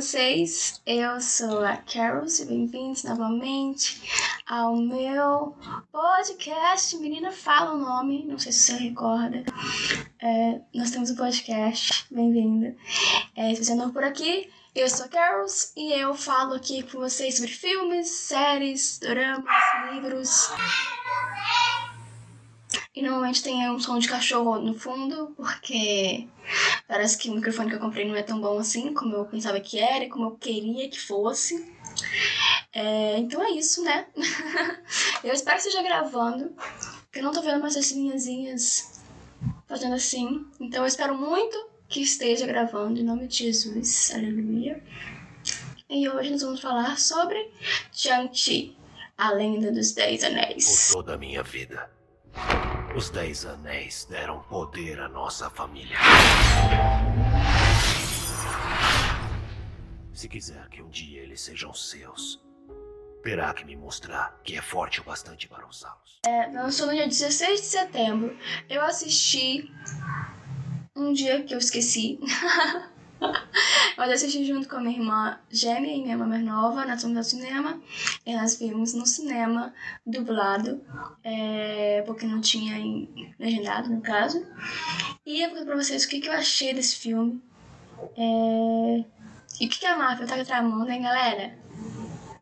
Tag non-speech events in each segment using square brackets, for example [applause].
vocês? Eu sou a Carol e bem-vindos novamente ao meu podcast. Menina, fala o nome, não sei se você recorda. É, nós temos um podcast, bem-vinda. É, se você é novo por aqui, eu sou a Carol e eu falo aqui com vocês sobre filmes, séries, dramas, livros. E normalmente tem um som de cachorro no fundo, porque parece que o microfone que eu comprei não é tão bom assim, como eu pensava que era e como eu queria que fosse. É, então é isso, né? [laughs] eu espero que esteja gravando, porque eu não tô vendo mais as linhazinhas fazendo assim. Então eu espero muito que esteja gravando, em nome de Jesus. Aleluia. E hoje nós vamos falar sobre Shang-Chi, a lenda dos Dez Anéis. Por toda a minha vida, os Dez Anéis deram poder à nossa família. Se quiser que um dia eles sejam seus, terá que me mostrar que é forte o bastante para usá-los. Lançou no dia 16 de setembro. Eu assisti um dia que eu esqueci. [laughs] Mas eu assisti junto com a minha irmã gêmea e minha irmã mais nova. Nós fomos ao cinema. E nós vimos no cinema, dublado. é, porque não tinha em, legendado, no caso. E eu vou pra vocês o que, que eu achei desse filme. É, e o que, que a Marvel tá tramando, hein, galera?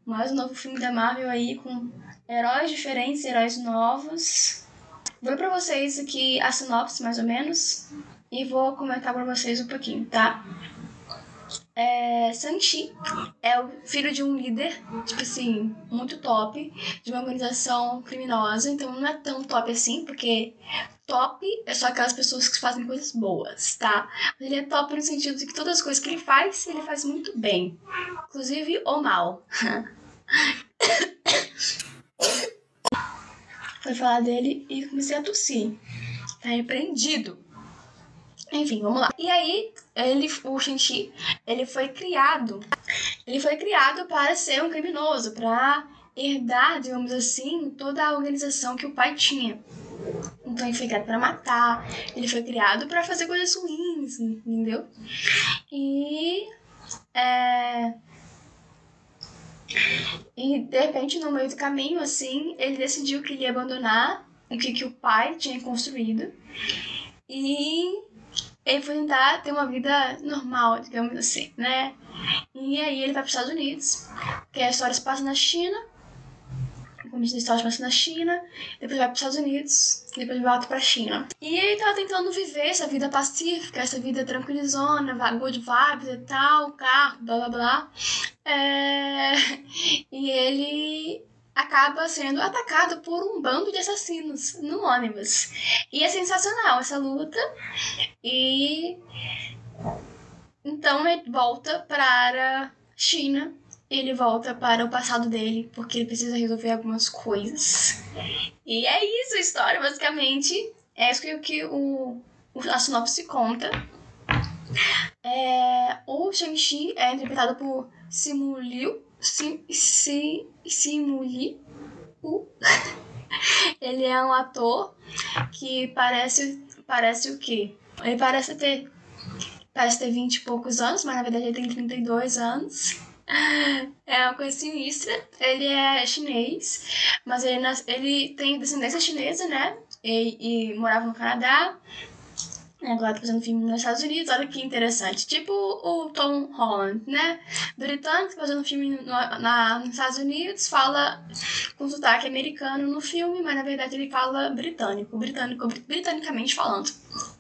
Mais um novo filme da Marvel aí com heróis diferentes, heróis novos. Vou pra vocês aqui a sinopse, mais ou menos, e vou comentar pra vocês um pouquinho, tá? É, Sanchi é o filho de um líder, tipo assim, muito top, de uma organização criminosa, então não é tão top assim, porque top é só aquelas pessoas que fazem coisas boas, tá? Ele é top no sentido de que todas as coisas que ele faz, ele faz muito bem, inclusive o mal. [laughs] Foi falar dele e comecei a tossir. Tá repreendido. Enfim, vamos lá. E aí, ele, o Shang-Chi, ele foi criado. Ele foi criado para ser um criminoso, para herdar, digamos assim, toda a organização que o pai tinha. Então ele foi criado para matar, ele foi criado para fazer coisas ruins, entendeu? E é, e de repente, no meio do caminho, assim, ele decidiu que ele ia abandonar o que, que o pai tinha construído. E ele foi tentar ter uma vida normal, digamos assim, né? E aí ele vai para os Estados Unidos, que a história se passa na China. O começo da história se passa na China, depois vai para os Estados Unidos, depois volta para a China. E ele tava tentando viver essa vida pacífica, essa vida tranquilizona, good vibes e tal, carro, blá blá blá. É... Acaba sendo atacado por um bando de assassinos no ônibus. E é sensacional essa luta. E então ele volta para China. Ele volta para o passado dele, porque ele precisa resolver algumas coisas. E é isso a história, basicamente. É isso que, o, a sinopse conta. É, o Shang-Chi é interpretado por Simu Liu. Sim, si, Simu Liu. [laughs] Ele é um ator que parece, parece o quê? Ele parece ter, parece ter 20 e poucos anos, mas na verdade ele tem 32 anos. [laughs] É uma coisa sinistra. Ele é chinês, mas ele, nas- ele tem descendência chinesa, né? E, e morava no Canadá. Agora tá fazendo filme nos Estados Unidos, olha que interessante. Tipo o Tom Holland, né? Britânico fazendo filme no, na, nos Estados Unidos, fala com sotaque americano no filme, mas na verdade ele fala britânico, britânico, brit- britanicamente falando,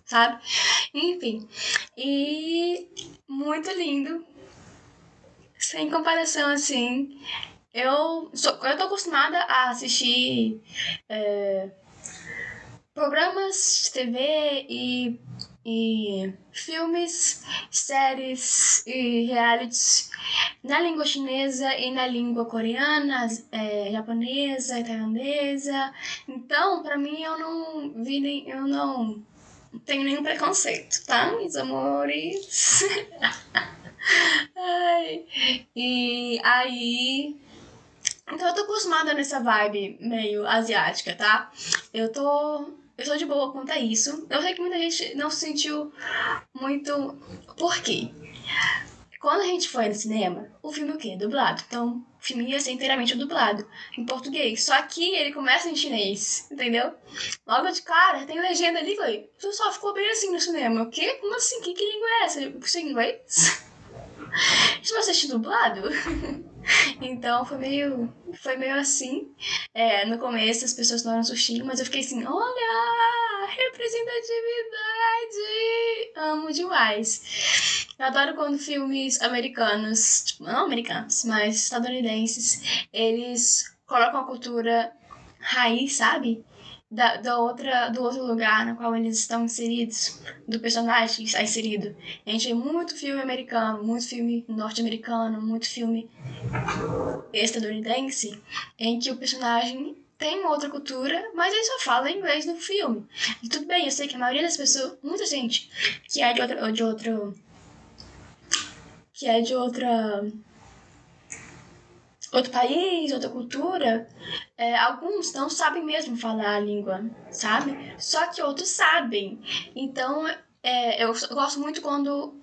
sabe? Enfim. E muito lindo. Sem comparação, assim. Eu, sou, eu tô acostumada a assistir é, programas de TV e, e filmes, séries e realities na língua chinesa e na língua coreana, é, japonesa e tailandesa. Então, pra mim, eu não vi nem, eu não tenho nenhum preconceito, tá, meus amores? [laughs] Ai, e aí. Então eu tô acostumada nessa vibe meio asiática, tá? Eu tô. Eu sou de boa quanto a isso. Eu sei que muita gente não se sentiu muito. Por quê? Quando a gente foi no cinema, o filme o quê? Dublado. Então, o filme ia ser inteiramente dublado em português. Só que ele começa em chinês, entendeu? Logo de cara, tem legenda ali, falei, o só ficou bem assim no cinema. O quê? Como assim? Que, que língua é essa? Você inglês? [laughs] Isso vai assistir dublado? [laughs] [laughs] então foi meio, foi meio assim. É, no começo as pessoas eram sustinho, mas eu fiquei assim, olha, representatividade! Amo demais. Eu adoro quando filmes americanos, tipo, não americanos, mas estadunidenses, eles colocam a cultura raiz, sabe? Da, da outra, do outro lugar no qual eles estão inseridos, do personagem que está inserido. A gente vê muito filme americano, muito filme norte-americano, muito filme estadunidense, em que o personagem tem uma outra cultura, mas ele só fala inglês no filme. E tudo bem, eu sei que a maioria das pessoas, muita gente que é de outra, de outro que é de outra outro país, outra cultura, é, alguns não sabem mesmo falar a língua, sabe? Só que outros sabem. Então, é, eu gosto muito quando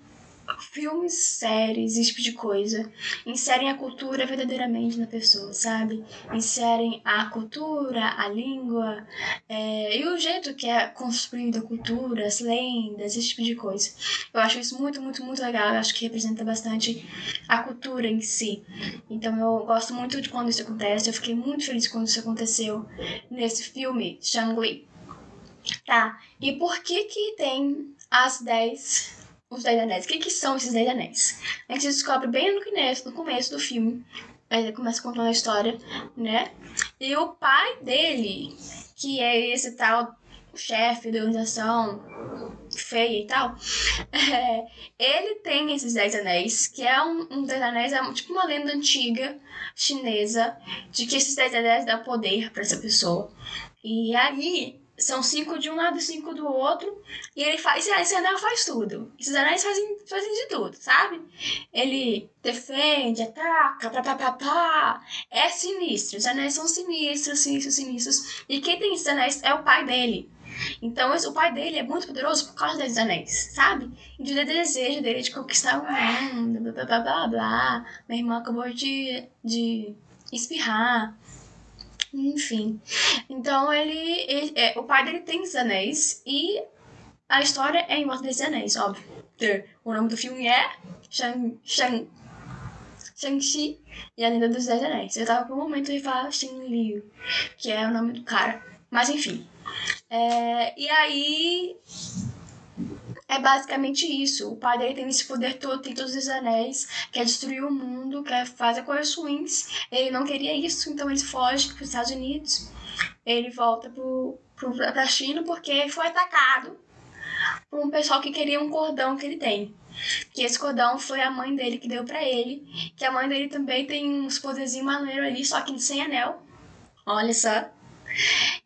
filmes, séries, esse tipo de coisa, inserem a cultura verdadeiramente na pessoa, sabe? Inserem a cultura, a língua é, e o jeito que é construída a cultura, as lendas, esse tipo de coisa. Eu acho isso muito, muito, muito legal. Eu acho que representa bastante a cultura em si. Então eu gosto muito de quando isso acontece. Eu fiquei muito feliz quando isso aconteceu nesse filme, Shang-Li. Tá, e por que que tem as 10 os Dez Anéis. O que, que são esses Dez Anéis? A gente descobre bem no começo, no começo do filme. Ele começa contando a história, né? E o pai dele, que é esse tal chefe da organização feia e tal, [laughs] é, ele tem esses Dez Anéis, que é um, um Dez Anéis, é tipo uma lenda antiga chinesa de que esses Dez Anéis dão poder para essa pessoa. E aí, são cinco de um lado e cinco do outro. E ele faz. Esse anel faz tudo. Esses anéis fazem, fazem de tudo, sabe? Ele defende, ataca, pá, pá, pá, pá. É sinistro. Os anéis são sinistros, sinistros, sinistros. E quem tem esses anéis é o pai dele. Então, o pai dele é muito poderoso por causa desses anéis, sabe? E do desejo dele de conquistar o mundo, blá, blá, blá, blá. Minha irmã acabou de, de espirrar. Enfim. Então ele, ele é, o pai dele tem os anéis e a história é em volta desses anéis, óbvio. O nome do filme é Shang, Shang, Shang-Chi e a Lenda dos Dez Anéis. Eu tava por um momento de falar Shang Liu, que é o nome do cara. Mas enfim. É, e aí é basicamente isso. O pai dele tem esse poder todo, tem todos os anéis, quer destruir o mundo, quer fazer coisas ruins. Ele não queria isso, então ele foge para os Estados Unidos. Ele volta para a China porque foi atacado por um pessoal que queria um cordão que ele tem. Que esse cordão foi a mãe dele que deu para ele. Que a mãe dele também tem uns poderzinhos maneiros ali, só que sem anel. Olha só.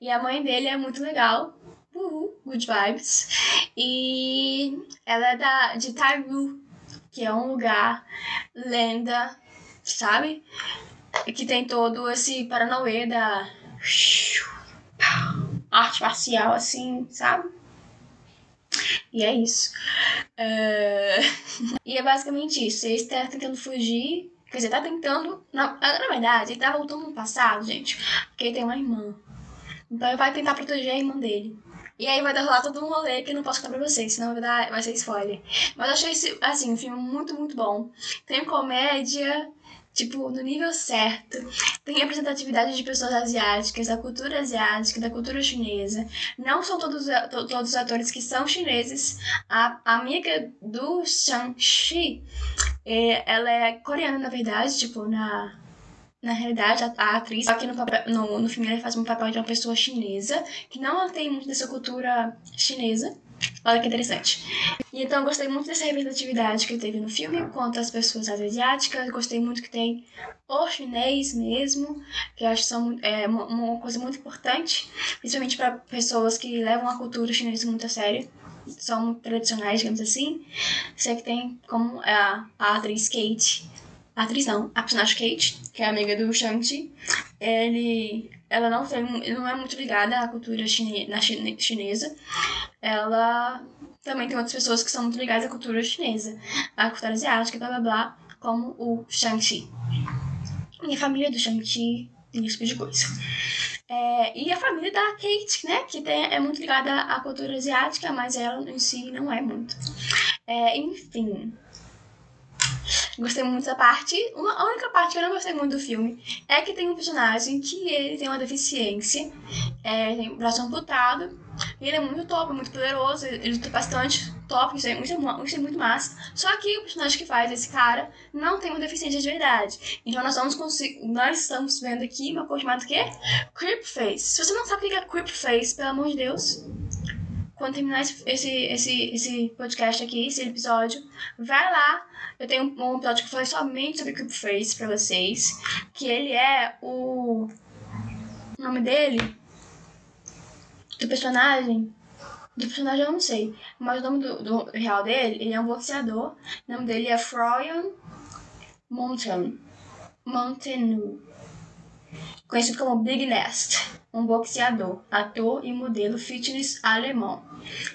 E a mãe dele é muito legal. Uhul, good vibes. E ela é da, de Taigu, que é um lugar, lenda, sabe? Que tem todo esse paranauê da arte marcial, assim, sabe? E é isso. Uh... [laughs] e é basicamente isso. Ele está tentando fugir. Quer dizer, tá tentando. Na, na verdade, ele tá voltando no passado, gente. Porque ele tem uma irmã. Então ele vai tentar proteger a irmã dele. E aí vai rolar todo um rolê que eu não posso contar pra vocês, senão vai, dar, vai ser spoiler. Mas eu achei esse, assim, um filme muito, muito bom. Tem comédia, tipo, no nível certo. Tem representatividade de pessoas asiáticas, da cultura asiática, da cultura chinesa. Não são todos, todos os atores que são chineses. A, amiga do Shang-Chi, é, ela é coreana, na verdade, tipo, na na realidade, a, a atriz, aqui no, papel, no, no filme, ela faz um papel de uma pessoa chinesa, que não tem muito dessa cultura chinesa. Olha que interessante. E então gostei muito dessa representatividade que teve no filme, quanto às pessoas asiáticas. Gostei muito que tem o chinês mesmo, que eu acho que são, é uma coisa muito importante, principalmente para pessoas que levam a cultura chinesa muito a sério. são tradicionais, digamos assim. Sei que tem como a, a atriz Kate. A atriz não, a personagem Kate, que é amiga do Shang-Chi. Ele, ela não, tem, não é muito ligada à cultura chine, na chine, chinesa. Ela também tem outras pessoas que são muito ligadas à cultura chinesa, à cultura asiática, blá blá blá, como o Shang-Chi. E a família do Shang-Chi, esse tipo de coisa. É, e a família da Kate, né? Que tem, é muito ligada à cultura asiática, mas ela em si não é muito. É, enfim. Gostei muito da parte. Uma, a única parte que eu não gostei muito do filme é que tem um personagem que ele tem uma deficiência, é, tem braço amputado, e ele é muito top, muito poderoso, ele luta bastante top, isso é muito, isso é muito massa. Só que o personagem que faz esse cara não tem uma deficiência de verdade. Então nós vamos nós estamos vendo aqui uma coisa chamada quê? Creep Face. Se você não sabe o que é Creep Face, pelo amor de Deus, quando terminar esse, esse, esse, podcast aqui, esse episódio, vai lá. Eu tenho um episódio que eu falei somente sobre Creep Face pra vocês. Que ele é o. O nome dele? Do personagem. Do personagem eu não sei. Mas o nome do, do real dele, ele é um boxeador. O nome dele é Florian Mountain. Mountain. Conhecido como Big Nest um boxeador, ator e modelo fitness alemão.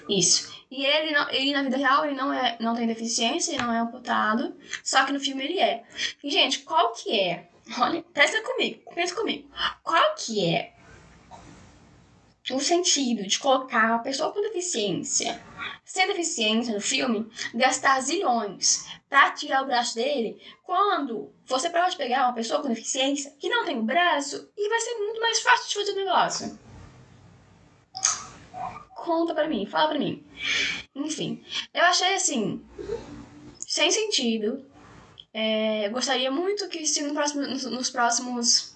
Isso. E ele, não, ele na vida real ele não, é, não tem deficiência, ele não é amputado, só que no filme ele é. E, gente, qual que é? Olha, pensa comigo, pensa comigo. Qual que é o sentido de colocar uma pessoa com deficiência, sem deficiência no filme, gastar zilhões para tirar o braço dele, quando você pode pegar uma pessoa com deficiência que não tem o braço e vai ser muito mais fácil de fazer o negócio. Conta pra mim, fala pra mim. Enfim, eu achei assim, sem sentido. É, gostaria muito que se no próximo, nos, nos próximos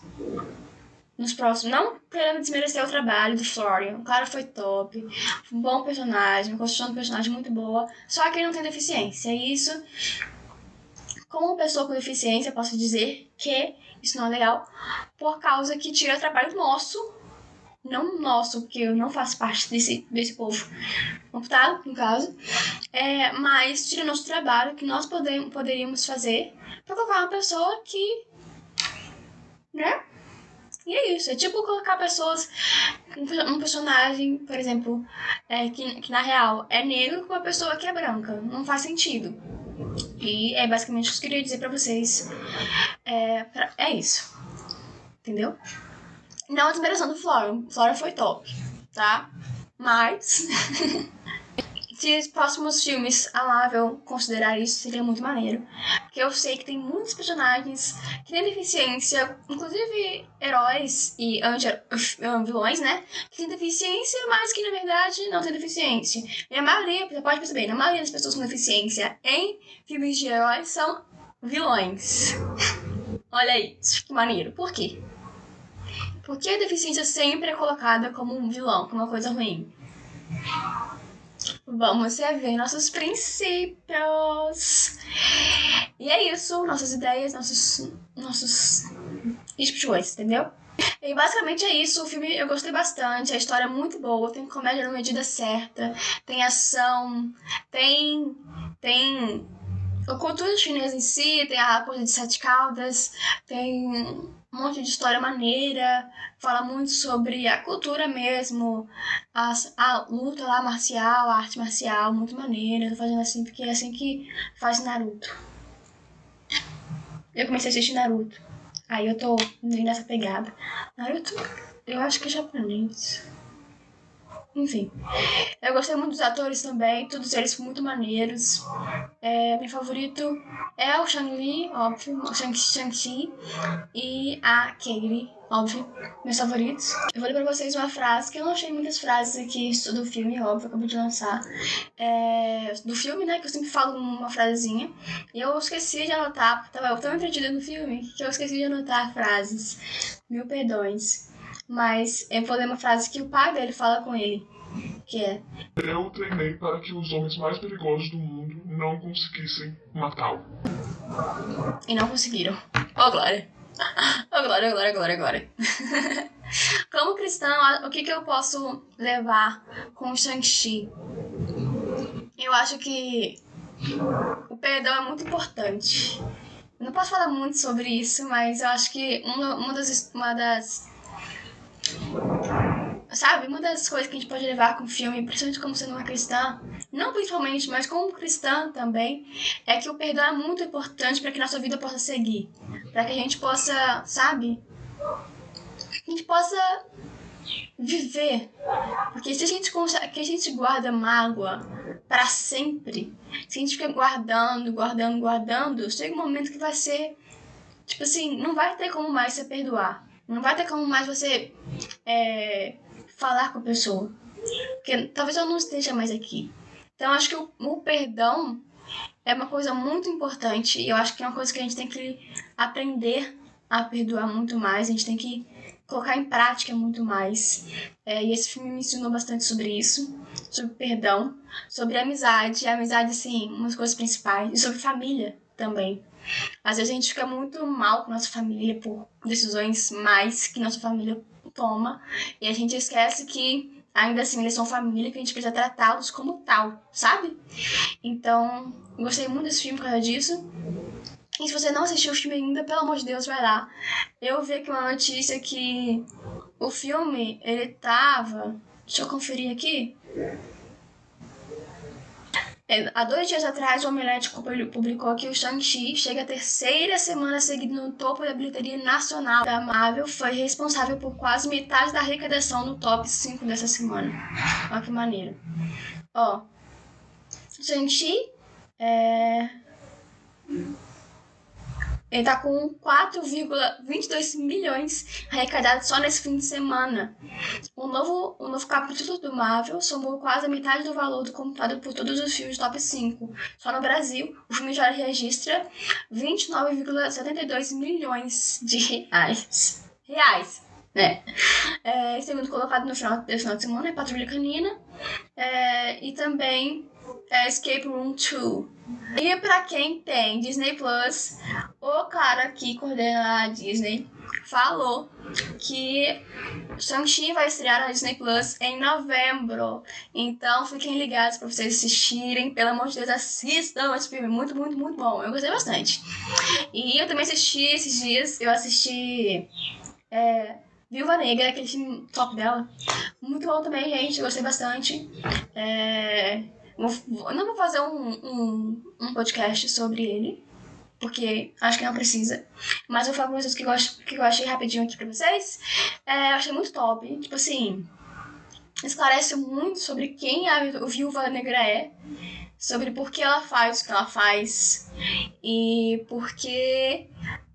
nos próximos. Não querendo desmerecer o trabalho do Florian. O cara foi top. Um bom personagem, uma construção do personagem muito boa. Só que ele não tem deficiência. E isso, como pessoa com deficiência, posso dizer que isso não é legal. Por causa que tira trabalho nosso. Não nosso, porque eu não faço parte desse, desse povo computado, no caso. É, mas tira nosso trabalho que nós podemos, poderíamos fazer para colocar uma pessoa que. Né? E é isso, é tipo colocar pessoas. Um personagem, por exemplo, é, que, que na real é negro com uma pessoa que é branca. Não faz sentido. E é basicamente o que eu queria dizer pra vocês. É, pra, é isso. Entendeu? Não a desmerecendo do Flora. Flora foi top, tá? Mas. [laughs] se os próximos filmes a Marvel considerar isso, seria muito maneiro. Porque eu sei que tem muitos personagens que têm deficiência, inclusive heróis e vilões, né? Que têm deficiência, mas que na verdade não têm deficiência. E a maioria, você pode perceber, a maioria das pessoas com deficiência em filmes de heróis são vilões. [laughs] Olha aí, que maneiro. Por quê? Porque a deficiência sempre é colocada como um vilão, como uma coisa ruim. Vamos rever nossos princípios. E é isso, nossas ideias, nossos, nossos coisas, entendeu? E basicamente é isso, o filme eu gostei bastante, a história é muito boa, tem comédia na medida certa, tem ação, tem tem a cultura chinesa em si, tem a coisa de sete caudas, tem um monte de história maneira, fala muito sobre a cultura mesmo, a, a luta lá marcial, a arte marcial, muito maneira. Tô fazendo assim porque é assim que faz Naruto. Eu comecei a assistir Naruto. Aí eu tô nessa pegada. Naruto, eu acho que é japonês. Enfim, eu gostei muito dos atores também, todos eles muito maneiros. É, meu favorito é o Shang-Li, óbvio, o Shang-Chi e a Katie, óbvio, meus favoritos. Eu vou ler pra vocês uma frase, que eu não achei muitas frases aqui do filme, óbvio, acabei de lançar. É, do filme, né, que eu sempre falo uma frasezinha. E eu esqueci de anotar, tava tão entretida no filme, que eu esqueci de anotar frases. Mil perdões. Mas eu vou ler uma frase que o pai dele fala com ele, que é... Eu treinei para que os homens mais perigosos do mundo não conseguissem matá-lo. E não conseguiram. Oh, glória. Oh, glória, glória, glória, glória. [laughs] Como cristão, o que, que eu posso levar com o Shang-Chi? eu acho que o perdão é muito importante. Não posso falar muito sobre isso, mas eu acho que uma, uma, das, uma das. Sabe, uma das coisas que a gente pode levar com o filme, principalmente como sendo uma cristã, não principalmente, mas como cristã também, é que o perdão é muito importante para que nossa vida possa seguir. Para que a gente possa, sabe? Que a gente possa viver. Porque se a gente, que a gente guarda mágoa para sempre, se a gente fica guardando, guardando, guardando, chega um momento que vai ser. Tipo assim, não vai ter como mais você perdoar. Não vai ter como mais você é, falar com a pessoa. Porque talvez eu não esteja mais aqui. Então, acho que o, o perdão é uma coisa muito importante. E eu acho que é uma coisa que a gente tem que aprender a perdoar muito mais. A gente tem que colocar em prática muito mais. É, e esse filme me ensinou bastante sobre isso, sobre perdão, sobre amizade, amizade, assim, umas coisas principais, e sobre família também. Às vezes a gente fica muito mal com nossa família por decisões mais que nossa família toma, e a gente esquece que ainda assim eles são família, que a gente precisa tratá-los como tal, sabe? Então, gostei muito desse filme por causa disso. E se você não assistiu o filme ainda, pelo amor de Deus, vai lá. Eu vi aqui uma notícia que o filme, ele tava. Deixa eu conferir aqui. É, há dois dias atrás, o Omelete publicou que o Shang-Chi chega a terceira semana seguida no topo da bilheteria nacional da Marvel. Foi responsável por quase metade da arrecadação no top 5 dessa semana. Olha que maneiro. Ó, Shang-Chi é ele tá com 4,22 milhões arrecadados só nesse fim de semana. O novo, o novo capítulo do Marvel somou quase a metade do valor do computado por todos os filmes top 5. Só no Brasil, o filme já registra 29,72 milhões de reais. Reais, né? É, segundo colocado no final desse final de semana é Patrulha Canina. É, e também é Escape Room 2. E pra quem tem Disney Plus, o cara que coordena a Disney falou que Shang-Chi vai estrear na Disney Plus em novembro. Então fiquem ligados para vocês assistirem. Pelo amor de Deus, assistam esse filme. Muito, muito, muito bom. Eu gostei bastante. E eu também assisti esses dias. Eu assisti. É, Viúva Negra, aquele filme top dela. Muito bom também, gente. Gostei bastante. É Não vou fazer um, um, um, podcast sobre ele, porque acho que não precisa. Mas vou falar coisas que eu, que eu achei rapidinho aqui pra vocês. É, eu achei muito top. Tipo assim, esclarece muito sobre quem a Viúva Negra é, sobre por que ela faz o que ela faz e por que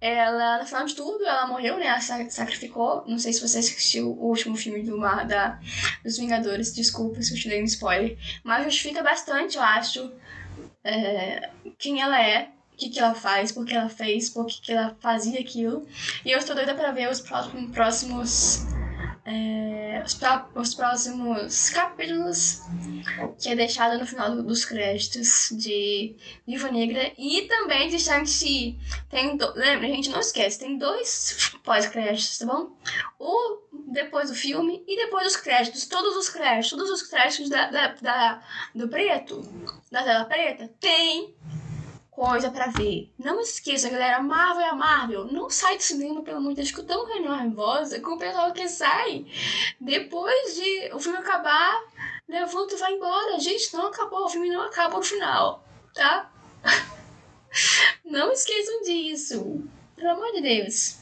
ela, no final de tudo, ela morreu, né? Ela sacrificou. Não sei se você assistiu o último filme do Mar, da, dos Vingadores, desculpa se eu te dei um spoiler. Mas justifica bastante, eu acho, é, quem ela é, o que, que ela faz, por que ela fez, por que, que ela fazia aquilo. E eu estou doida para ver os próximos, próximos é, os, os, próximos capítulos que é deixado no final do, dos créditos de Viva Negra e também de Shang-Chi. Lembra, gente, não esquece, tem dois pós-créditos, tá bom? O depois do filme e depois dos créditos, todos os créditos, todos os créditos da, da, da do preto, da tela preta, tem coisa para ver. Não esqueça, galera, Marvel é a Marvel. Não sai do cinema, pelo amor de Deus, tão nervosa com o pessoal que sai. Depois de o filme acabar, levanta e vai embora. Gente, não acabou, o filme não acaba no final, tá? [laughs] Não esqueçam disso. Pelo amor de Deus.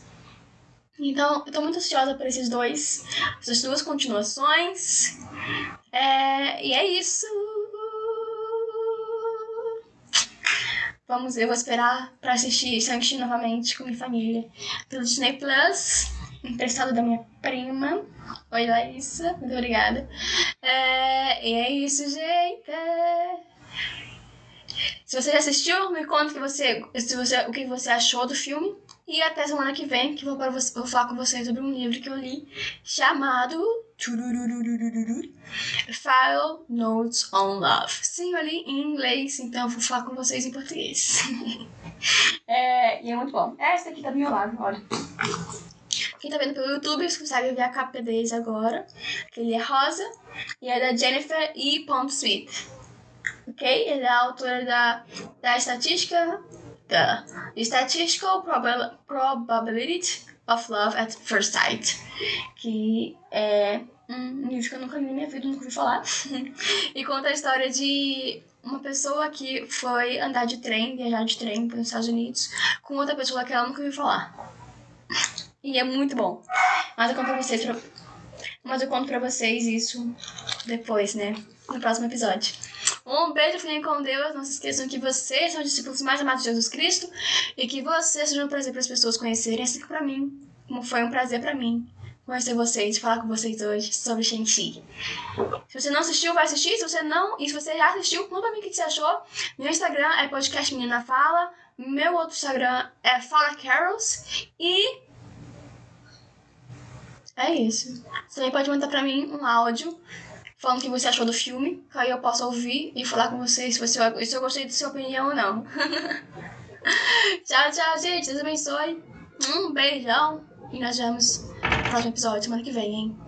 Então, eu tô muito ansiosa por esses dois, essas duas continuações. É, e é isso. Vamos, eu vou esperar para assistir Shang-Chi novamente com minha família pelo Disney Plus, emprestado da minha prima. Oi, Larissa, muito obrigada. É, e é isso, gente. Se você já assistiu, me conta que você, se você, o que você achou do filme. E até semana que vem, que vou, para vou falar com vocês sobre um livro que eu li chamado File Notes on Love. Sim, eu li em inglês, então eu vou falar com vocês em português. [laughs] é, e é muito bom. Essa aqui tá do meu lado, olha. Quem tá vendo pelo YouTube, você consegue ver a capa deles agora. Ele é rosa e é da Jennifer E. Smith. ok? Ele é a autora da, da estatística, da Statistical Proba- Probability of Love at First Sight, que é um livro que eu nunca li na minha vida, nunca ouvi falar, [laughs] e conta a história de uma pessoa que foi andar de trem, viajar de trem para os Estados Unidos, com outra pessoa que ela nunca ouviu falar. E é muito bom. Mas eu conto pra vocês, pra- mas eu conto pra vocês isso depois, né? No próximo episódio. Um beijo, fiquem com Deus. Não se esqueçam que vocês são os discípulos mais amados de Jesus Cristo e que vocês sejam um prazer para as pessoas conhecerem, assim que pra mim, como foi um prazer pra mim conhecer vocês, falar com vocês hoje sobre Shang-Chi. Se você não assistiu, vai assistir. Se você não, e se você já assistiu, conta pra mim o que você achou. Meu Instagram é podcast Menina Fala. Meu outro Instagram é Fala Carols. E é isso. Você também pode mandar pra mim um áudio falando o que você achou do filme, que aí eu posso ouvir e falar com vocês se, você, se eu gostei da sua opinião ou não. [laughs] tchau, tchau, gente. Deus abençoe. Um beijão. E nós vemos no próximo episódio semana que vem, hein?